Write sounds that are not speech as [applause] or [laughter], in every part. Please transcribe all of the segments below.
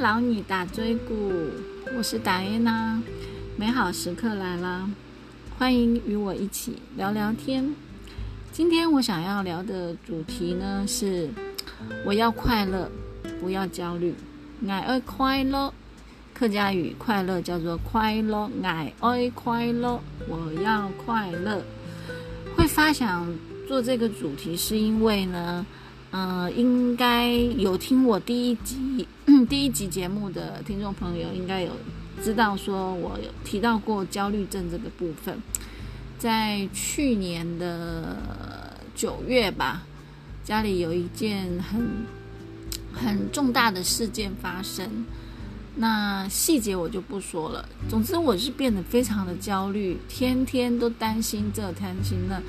劳你打椎骨，我是达耶娜，美好时刻来了，欢迎与我一起聊聊天。今天我想要聊的主题呢是，我要快乐，不要焦虑。爱爱快乐，客家语快乐叫做快乐，爱爱快乐，我要快乐。会发想做这个主题，是因为呢。嗯，应该有听我第一集 [clears throat] 第一集节目的听众朋友，应该有知道说我有提到过焦虑症这个部分。在去年的九月吧，家里有一件很很重大的事件发生。那细节我就不说了。总之，我是变得非常的焦虑，天天都担心这担心那。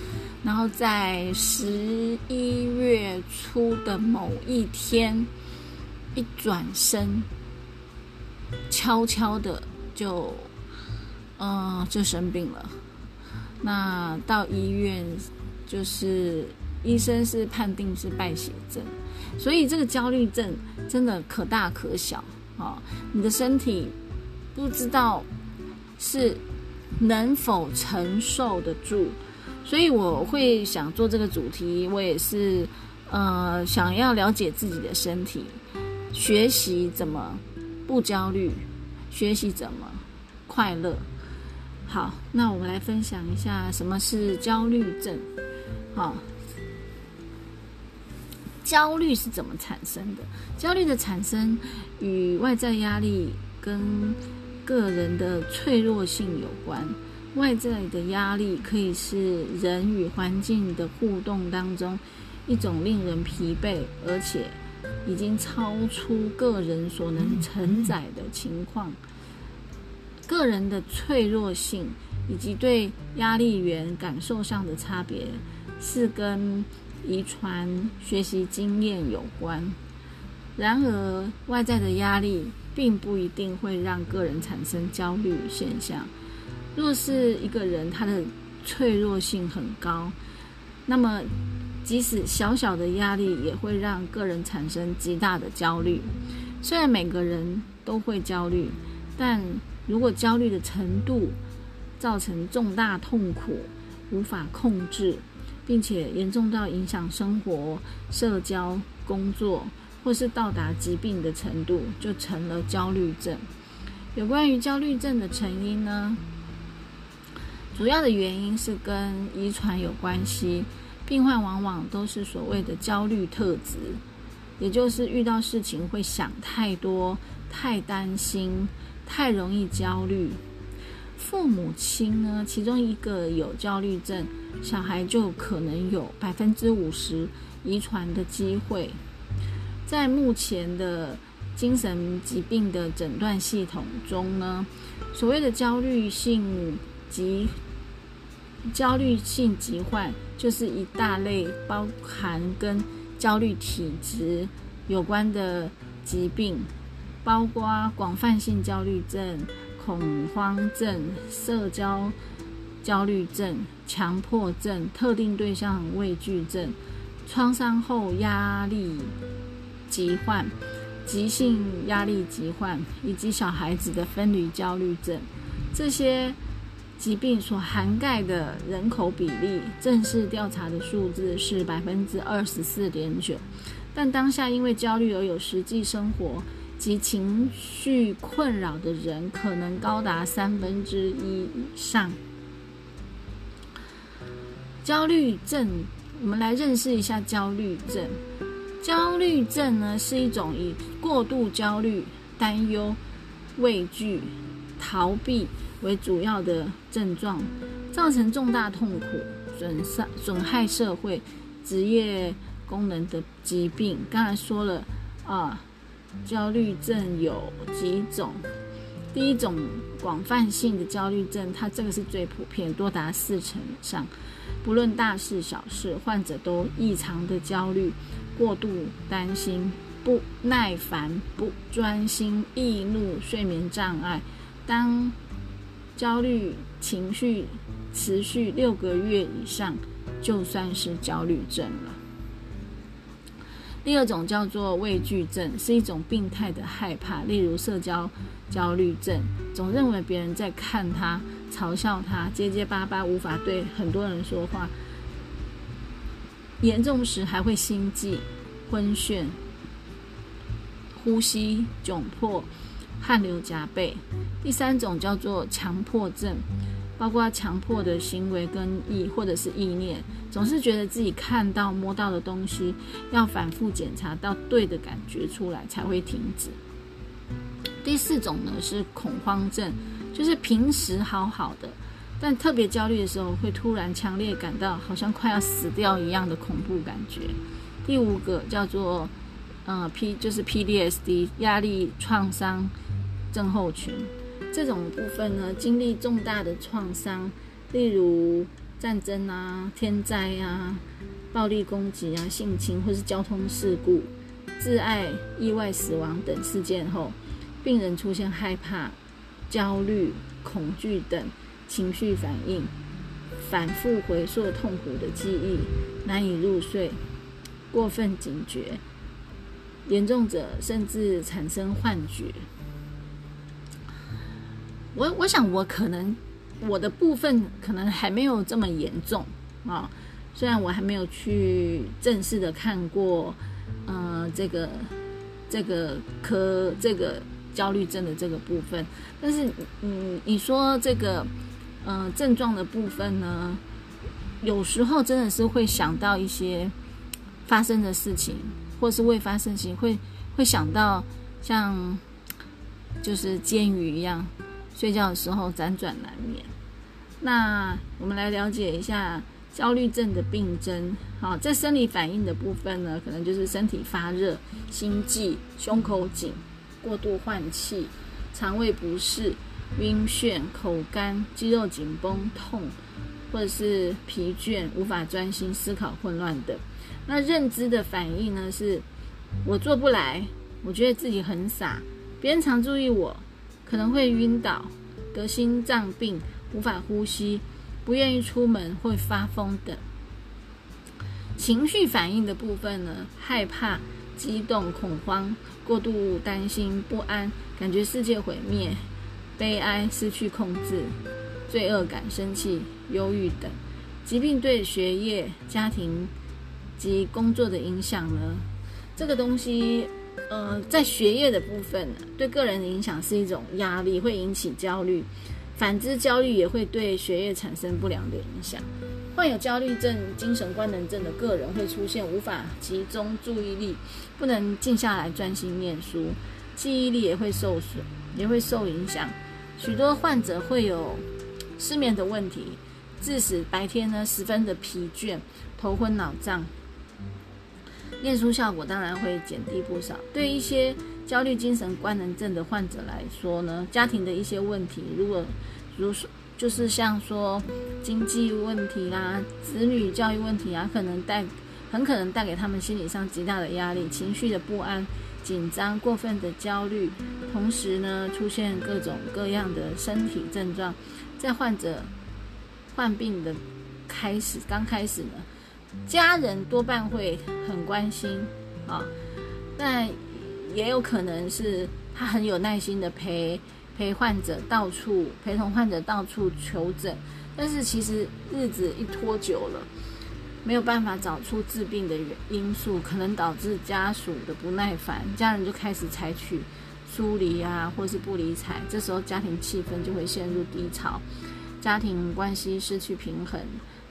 然后在十一月初的某一天，一转身，悄悄的就，嗯，就生病了。那到医院，就是医生是判定是败血症，所以这个焦虑症真的可大可小。啊，你的身体不知道是能否承受得住，所以我会想做这个主题。我也是呃想要了解自己的身体，学习怎么不焦虑，学习怎么快乐。好，那我们来分享一下什么是焦虑症。好。焦虑是怎么产生的？焦虑的产生与外在压力跟个人的脆弱性有关。外在的压力可以是人与环境的互动当中一种令人疲惫，而且已经超出个人所能承载的情况。个人的脆弱性以及对压力源感受上的差别是跟。遗传、学习经验有关。然而，外在的压力并不一定会让个人产生焦虑现象。若是一个人他的脆弱性很高，那么即使小小的压力也会让个人产生极大的焦虑。虽然每个人都会焦虑，但如果焦虑的程度造成重大痛苦，无法控制。并且严重到影响生活、社交、工作，或是到达疾病的程度，就成了焦虑症。有关于焦虑症的成因呢？主要的原因是跟遗传有关系。病患往往都是所谓的焦虑特质，也就是遇到事情会想太多、太担心、太容易焦虑。父母亲呢，其中一个有焦虑症，小孩就可能有百分之五十遗传的机会。在目前的精神疾病的诊断系统中呢，所谓的焦虑性及焦虑性疾患，就是一大类包含跟焦虑体质有关的疾病，包括广泛性焦虑症。恐慌症、社交焦虑症、强迫症、特定对象畏惧症、创伤后压力疾患、急性压力疾患，以及小孩子的分离焦虑症，这些疾病所涵盖的人口比例，正式调查的数字是百分之二十四点九，但当下因为焦虑而有实际生活。及情绪困扰的人可能高达三分之一以上。焦虑症，我们来认识一下焦虑症。焦虑症呢，是一种以过度焦虑、担忧、畏惧、逃避为主要的症状，造成重大痛苦、损伤、损害社会、职业功能的疾病。刚才说了啊。焦虑症有几种？第一种广泛性的焦虑症，它这个是最普遍，多达四成以上。不论大事小事，患者都异常的焦虑、过度担心、不耐烦、不专心、易怒、睡眠障碍。当焦虑情绪持续六个月以上，就算是焦虑症了。第二种叫做畏惧症，是一种病态的害怕，例如社交焦虑症，总认为别人在看他、嘲笑他，结结巴巴，无法对很多人说话。严重时还会心悸、昏眩、呼吸窘迫、汗流浃背。第三种叫做强迫症，包括强迫的行为跟意或者是意念，总是觉得自己看到、摸到的东西要反复检查到对的感觉出来才会停止。第四种呢是恐慌症，就是平时好好的。但特别焦虑的时候，会突然强烈感到好像快要死掉一样的恐怖感觉。第五个叫做，呃，P 就是 PDSD 压力创伤症候群。这种部分呢，经历重大的创伤，例如战争啊、天灾啊、暴力攻击啊、性侵或是交通事故、自爱、意外死亡等事件后，病人出现害怕、焦虑、恐惧等。情绪反应，反复回溯痛苦的记忆，难以入睡，过分警觉，严重者甚至产生幻觉。我我想我可能我的部分可能还没有这么严重啊，虽然我还没有去正式的看过，呃，这个这个科这个焦虑症的这个部分，但是嗯，你说这个。嗯，症状的部分呢，有时候真的是会想到一些发生的事情，或是未发生情，会会想到像就是煎鱼一样，睡觉的时候辗转难眠。那我们来了解一下焦虑症的病症。好，在生理反应的部分呢，可能就是身体发热、心悸、胸口紧、过度换气、肠胃不适。晕眩、口干、肌肉紧绷、痛，或者是疲倦、无法专心思考、混乱等。那认知的反应呢？是我做不来，我觉得自己很傻，别人常注意我，可能会晕倒、得心脏病、无法呼吸、不愿意出门、会发疯等。情绪反应的部分呢？害怕、激动、恐慌、过度担心、不安，感觉世界毁灭。悲哀、失去控制、罪恶感、生气、忧郁等疾病对学业、家庭及工作的影响呢？这个东西，呃，在学业的部分，对个人的影响是一种压力，会引起焦虑；反之，焦虑也会对学业产生不良的影响。患有焦虑症、精神官能症的个人会出现无法集中注意力，不能静下来专心念书，记忆力也会受损，也会受影响。许多患者会有失眠的问题，致使白天呢十分的疲倦、头昏脑胀，念书效果当然会减低不少。对一些焦虑精神官能症的患者来说呢，家庭的一些问题，如果如就是像说经济问题啦、子女教育问题啊，可能带很可能带给他们心理上极大的压力、情绪的不安。紧张、过分的焦虑，同时呢，出现各种各样的身体症状，在患者患病的开始刚开始呢，家人多半会很关心啊，但也有可能是他很有耐心的陪陪患者到处陪同患者到处求诊，但是其实日子一拖久了。没有办法找出治病的原因素，可能导致家属的不耐烦，家人就开始采取疏离啊，或是不理睬，这时候家庭气氛就会陷入低潮，家庭关系失去平衡，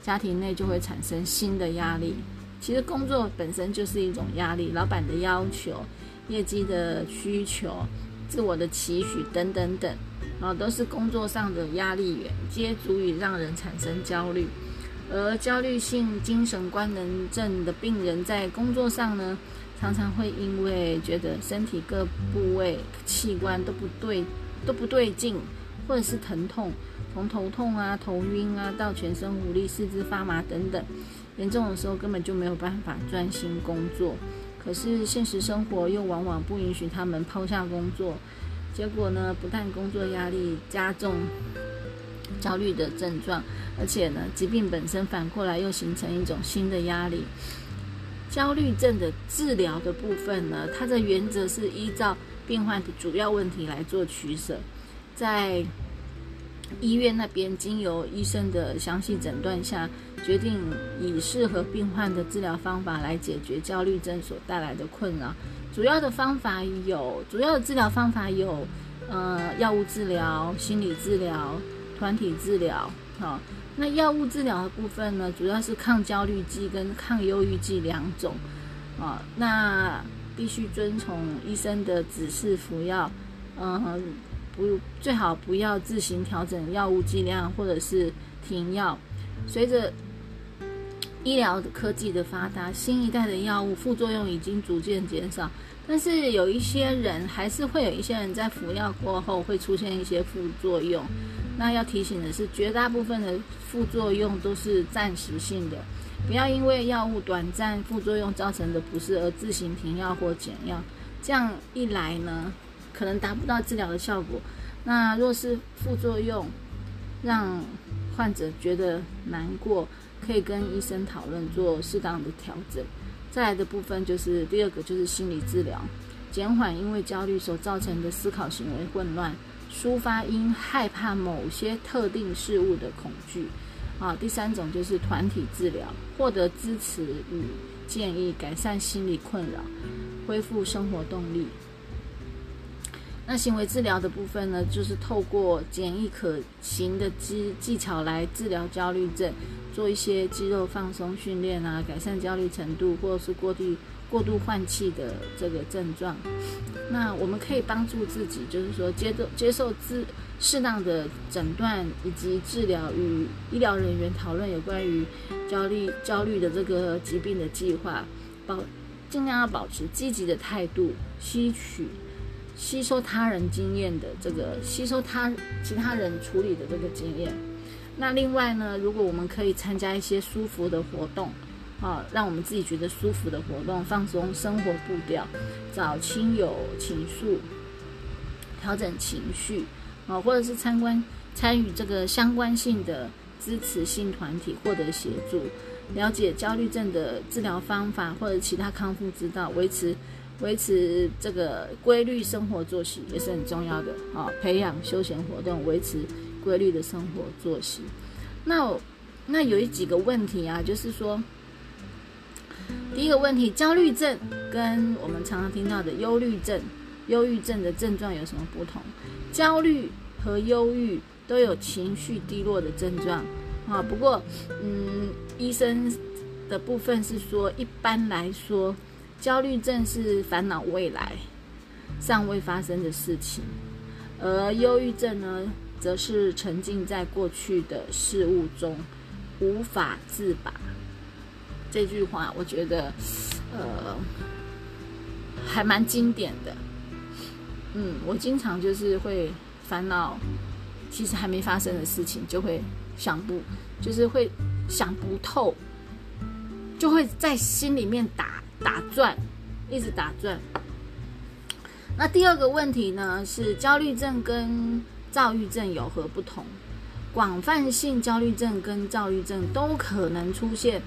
家庭内就会产生新的压力。其实工作本身就是一种压力，老板的要求、业绩的需求、自我的期许等等等，啊，都是工作上的压力源，皆足以让人产生焦虑。而焦虑性精神官能症的病人在工作上呢，常常会因为觉得身体各部位器官都不对，都不对劲，或者是疼痛，从头痛啊、头晕啊，到全身无力、四肢发麻等等，严重的时候根本就没有办法专心工作。可是现实生活又往往不允许他们抛下工作，结果呢，不但工作压力加重。焦虑的症状，而且呢，疾病本身反过来又形成一种新的压力。焦虑症的治疗的部分呢，它的原则是依照病患的主要问题来做取舍，在医院那边经由医生的详细诊断下，决定以适合病患的治疗方法来解决焦虑症所带来的困扰。主要的方法有，主要的治疗方法有，呃，药物治疗、心理治疗、团体治疗，好。那药物治疗的部分呢，主要是抗焦虑剂跟抗忧郁剂两种，啊，那必须遵从医生的指示服药，嗯，不，最好不要自行调整药物剂量或者是停药。随着医疗科技的发达，新一代的药物副作用已经逐渐减少，但是有一些人还是会有一些人在服药过后会出现一些副作用。那要提醒的是，绝大部分的副作用都是暂时性的，不要因为药物短暂副作用造成的不适而自行停药或减药。这样一来呢，可能达不到治疗的效果。那若是副作用让患者觉得难过，可以跟医生讨论做适当的调整。再来的部分就是第二个，就是心理治疗，减缓因为焦虑所造成的思考行为混乱。抒发因害怕某些特定事物的恐惧，啊，第三种就是团体治疗，获得支持与建议，改善心理困扰，恢复生活动力。那行为治疗的部分呢，就是透过简易可行的技技巧来治疗焦虑症，做一些肌肉放松训练啊，改善焦虑程度，或者是过度。过度换气的这个症状，那我们可以帮助自己，就是说接受接受治适当的诊断以及治疗，与医疗人员讨论有关于焦虑焦虑的这个疾病的计划，保尽量要保持积极的态度，吸取吸收他人经验的这个吸收他其他人处理的这个经验。那另外呢，如果我们可以参加一些舒服的活动。啊，让我们自己觉得舒服的活动，放松生活步调，找亲友倾诉，调整情绪，啊，或者是参观参与这个相关性的支持性团体，获得协助，了解焦虑症的治疗方法或者其他康复之道，维持维持这个规律生活作息也是很重要的啊，培养休闲活动，维持规律的生活作息。那那有几个问题啊，就是说。第一个问题，焦虑症跟我们常常听到的忧虑症、忧郁症的症状有什么不同？焦虑和忧郁都有情绪低落的症状啊。不过，嗯，医生的部分是说，一般来说，焦虑症是烦恼未来尚未发生的事情，而忧郁症呢，则是沉浸在过去的事物中无法自拔。这句话我觉得，呃，还蛮经典的。嗯，我经常就是会烦恼，其实还没发生的事情，就会想不，就是会想不透，就会在心里面打打转，一直打转。那第二个问题呢，是焦虑症跟躁郁症有何不同？广泛性焦虑症跟躁郁症都可能出现。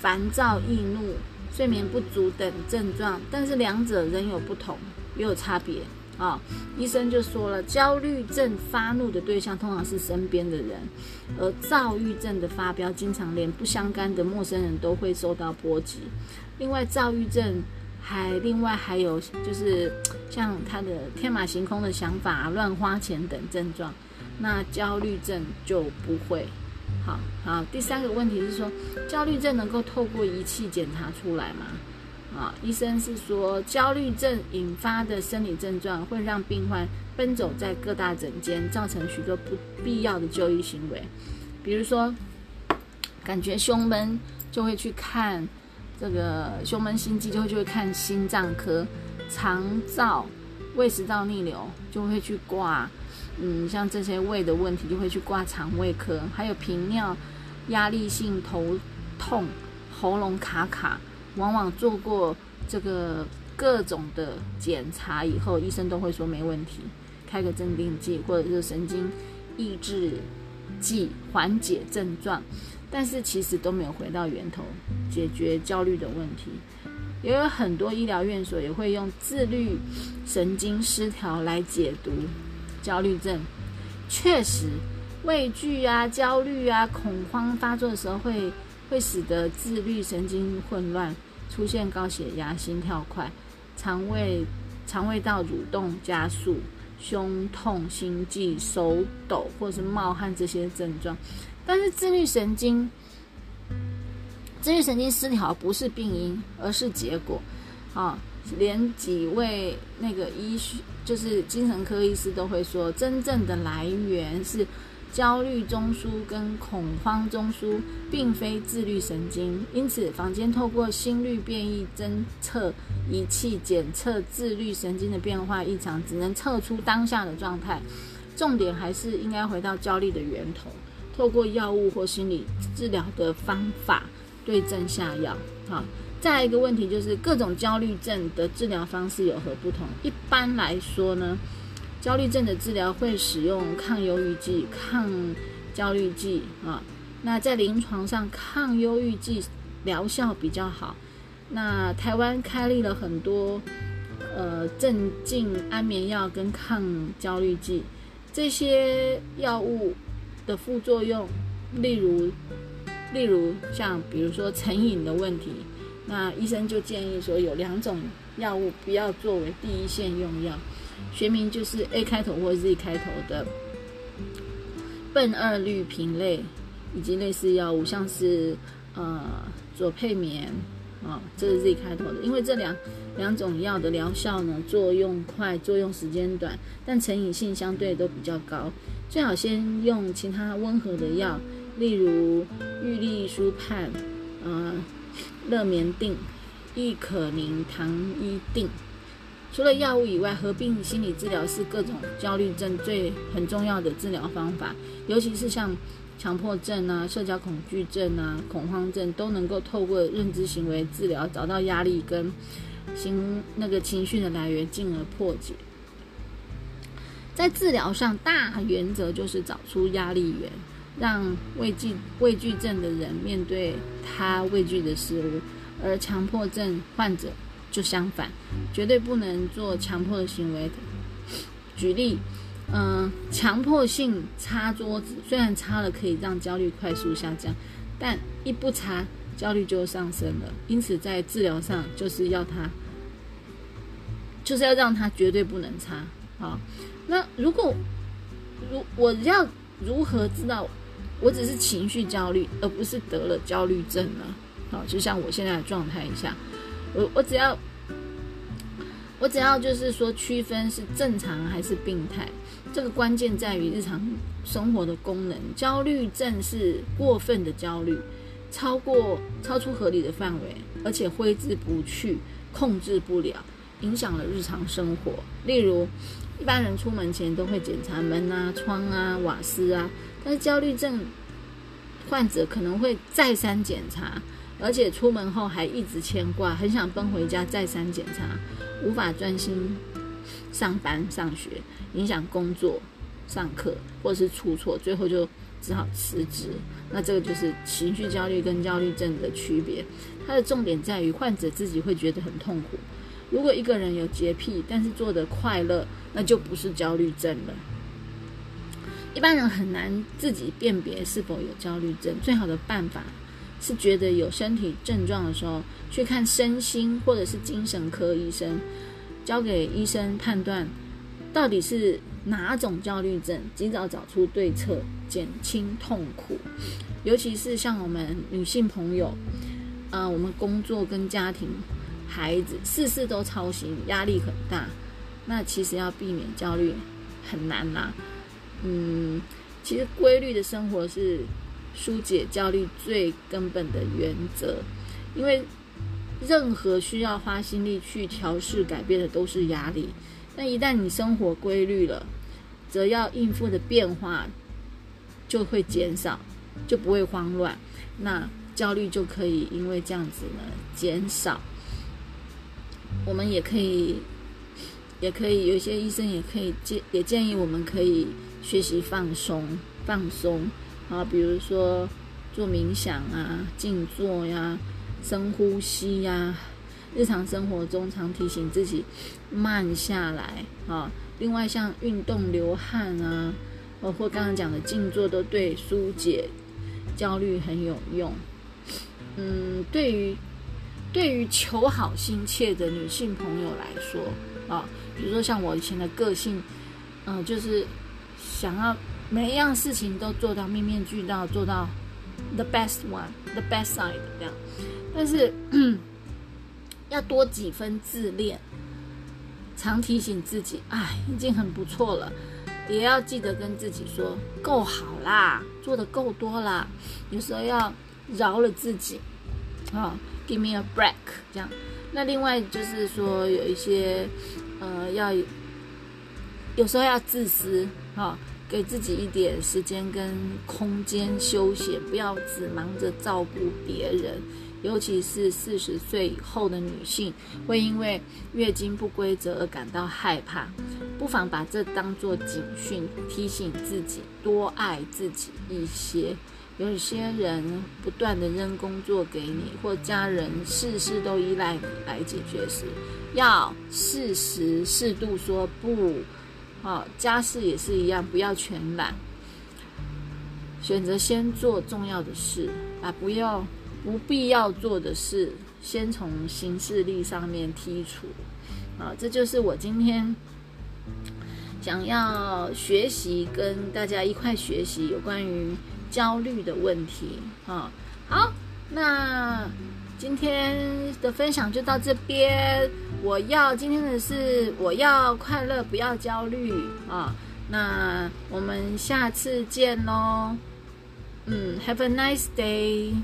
烦躁、易怒、睡眠不足等症状，但是两者仍有不同，也有差别啊。医生就说了，焦虑症发怒的对象通常是身边的人，而躁郁症的发飙，经常连不相干的陌生人都会受到波及。另外，躁郁症还另外还有就是像他的天马行空的想法、乱花钱等症状，那焦虑症就不会。好好，第三个问题是说，焦虑症能够透过仪器检查出来吗？啊，医生是说，焦虑症引发的生理症状会让病患奔走在各大诊间，造成许多不必要的就医行为，比如说，感觉胸闷就会去看这个胸闷心悸，就会就会看心脏科，肠燥、胃食道逆流就会去挂。嗯，像这些胃的问题就会去挂肠胃科，还有频尿、压力性头痛、喉咙卡卡，往往做过这个各种的检查以后，医生都会说没问题，开个镇定剂或者是神经抑制剂缓解症状，但是其实都没有回到源头解决焦虑的问题。也有很多医疗院所也会用自律神经失调来解读焦虑症。确实，畏惧啊、焦虑啊、恐慌发作的时候，会会使得自律神经混乱，出现高血压、心跳快、肠胃肠胃道蠕动加速。胸痛、心悸、手抖或是冒汗这些症状，但是自律神经自律神经失调不是病因，而是结果。啊，连几位那个医学就是精神科医师都会说，真正的来源是。焦虑中枢跟恐慌中枢并非自律神经，因此房间透过心率变异侦测仪器检测自律神经的变化异常，只能测出当下的状态。重点还是应该回到焦虑的源头，透过药物或心理治疗的方法对症下药。好，再一个问题就是各种焦虑症的治疗方式有何不同？一般来说呢？焦虑症的治疗会使用抗忧郁剂、抗焦虑剂啊。那在临床上，抗忧郁剂疗效比较好。那台湾开立了很多呃镇静安眠药跟抗焦虑剂，这些药物的副作用，例如例如像比如说成瘾的问题，那医生就建议说有两种药物不要作为第一线用药。学名就是 A 开头或 Z 开头的苯二氯平类，以及类似药物，像是呃左配眠啊，这是 Z 开头的。因为这两两种药的疗效呢，作用快，作用时间短，但成瘾性相对都比较高。最好先用其他温和的药，例如氯利舒盼、呃乐眠定、益可宁糖衣定。除了药物以外，合并心理治疗是各种焦虑症最很重要的治疗方法，尤其是像强迫症啊、社交恐惧症啊、恐慌症，都能够透过认知行为治疗找到压力跟心那个情绪的来源，进而破解。在治疗上，大原则就是找出压力源，让畏惧畏惧症的人面对他畏惧的事物，而强迫症患者。就相反，绝对不能做强迫的行为。举例，嗯，强迫性擦桌子，虽然擦了可以让焦虑快速下降，但一不擦，焦虑就上升了。因此，在治疗上就是要他，就是要让他绝对不能擦。好，那如果如我要如何知道我只是情绪焦虑，而不是得了焦虑症呢？好，就像我现在的状态一下。我我只要，我只要就是说区分是正常还是病态，这个关键在于日常生活的功能。焦虑症是过分的焦虑，超过超出合理的范围，而且挥之不去，控制不了，影响了日常生活。例如，一般人出门前都会检查门啊、窗啊、瓦斯啊，但是焦虑症患者可能会再三检查。而且出门后还一直牵挂，很想奔回家再三检查，无法专心上班上学，影响工作、上课，或是出错，最后就只好辞职。那这个就是情绪焦虑跟焦虑症的区别。它的重点在于患者自己会觉得很痛苦。如果一个人有洁癖，但是做的快乐，那就不是焦虑症了。一般人很难自己辨别是否有焦虑症，最好的办法。是觉得有身体症状的时候，去看身心或者是精神科医生，交给医生判断到底是哪种焦虑症，及早找出对策，减轻痛苦。尤其是像我们女性朋友，呃，我们工作跟家庭、孩子，事事都操心，压力很大，那其实要避免焦虑很难啦。嗯，其实规律的生活是。疏解焦虑最根本的原则，因为任何需要花心力去调试改变的都是压力。那一旦你生活规律了，则要应付的变化就会减少，就不会慌乱。那焦虑就可以因为这样子呢减少。我们也可以，也可以有些医生也可以建也建议我们可以学习放松，放松。啊，比如说做冥想啊、静坐呀、深呼吸呀，日常生活中常提醒自己慢下来啊。另外，像运动、流汗啊，包括刚刚讲的静坐，都对疏解焦虑很有用。嗯，对于对于求好心切的女性朋友来说啊，比如说像我以前的个性，嗯，就是想要每一样事情都做到面面俱到，做到 the best one，the best side 这样。但是 [clears throat] 要多几分自恋。常提醒自己，哎，已经很不错了，也要记得跟自己说，够好啦，做的够多啦。有时候要饶了自己，啊，give me a break，这样。那另外就是说，有一些，呃，要有时候要自私，哈，给自己一点时间跟空间休闲，不要只忙着照顾别人。尤其是四十岁以后的女性，会因为月经不规则而感到害怕，不妨把这当作警讯，提醒自己多爱自己一些。有些人不断的扔工作给你，或家人事事都依赖你来解决时，要适时适度说不。啊，家事也是一样，不要全揽，选择先做重要的事，啊，不要。不必要做的事，先从行事力上面剔除，啊，这就是我今天想要学习，跟大家一块学习有关于焦虑的问题，啊，好，那今天的分享就到这边。我要今天的是我要快乐，不要焦虑，啊，那我们下次见喽，嗯，Have a nice day。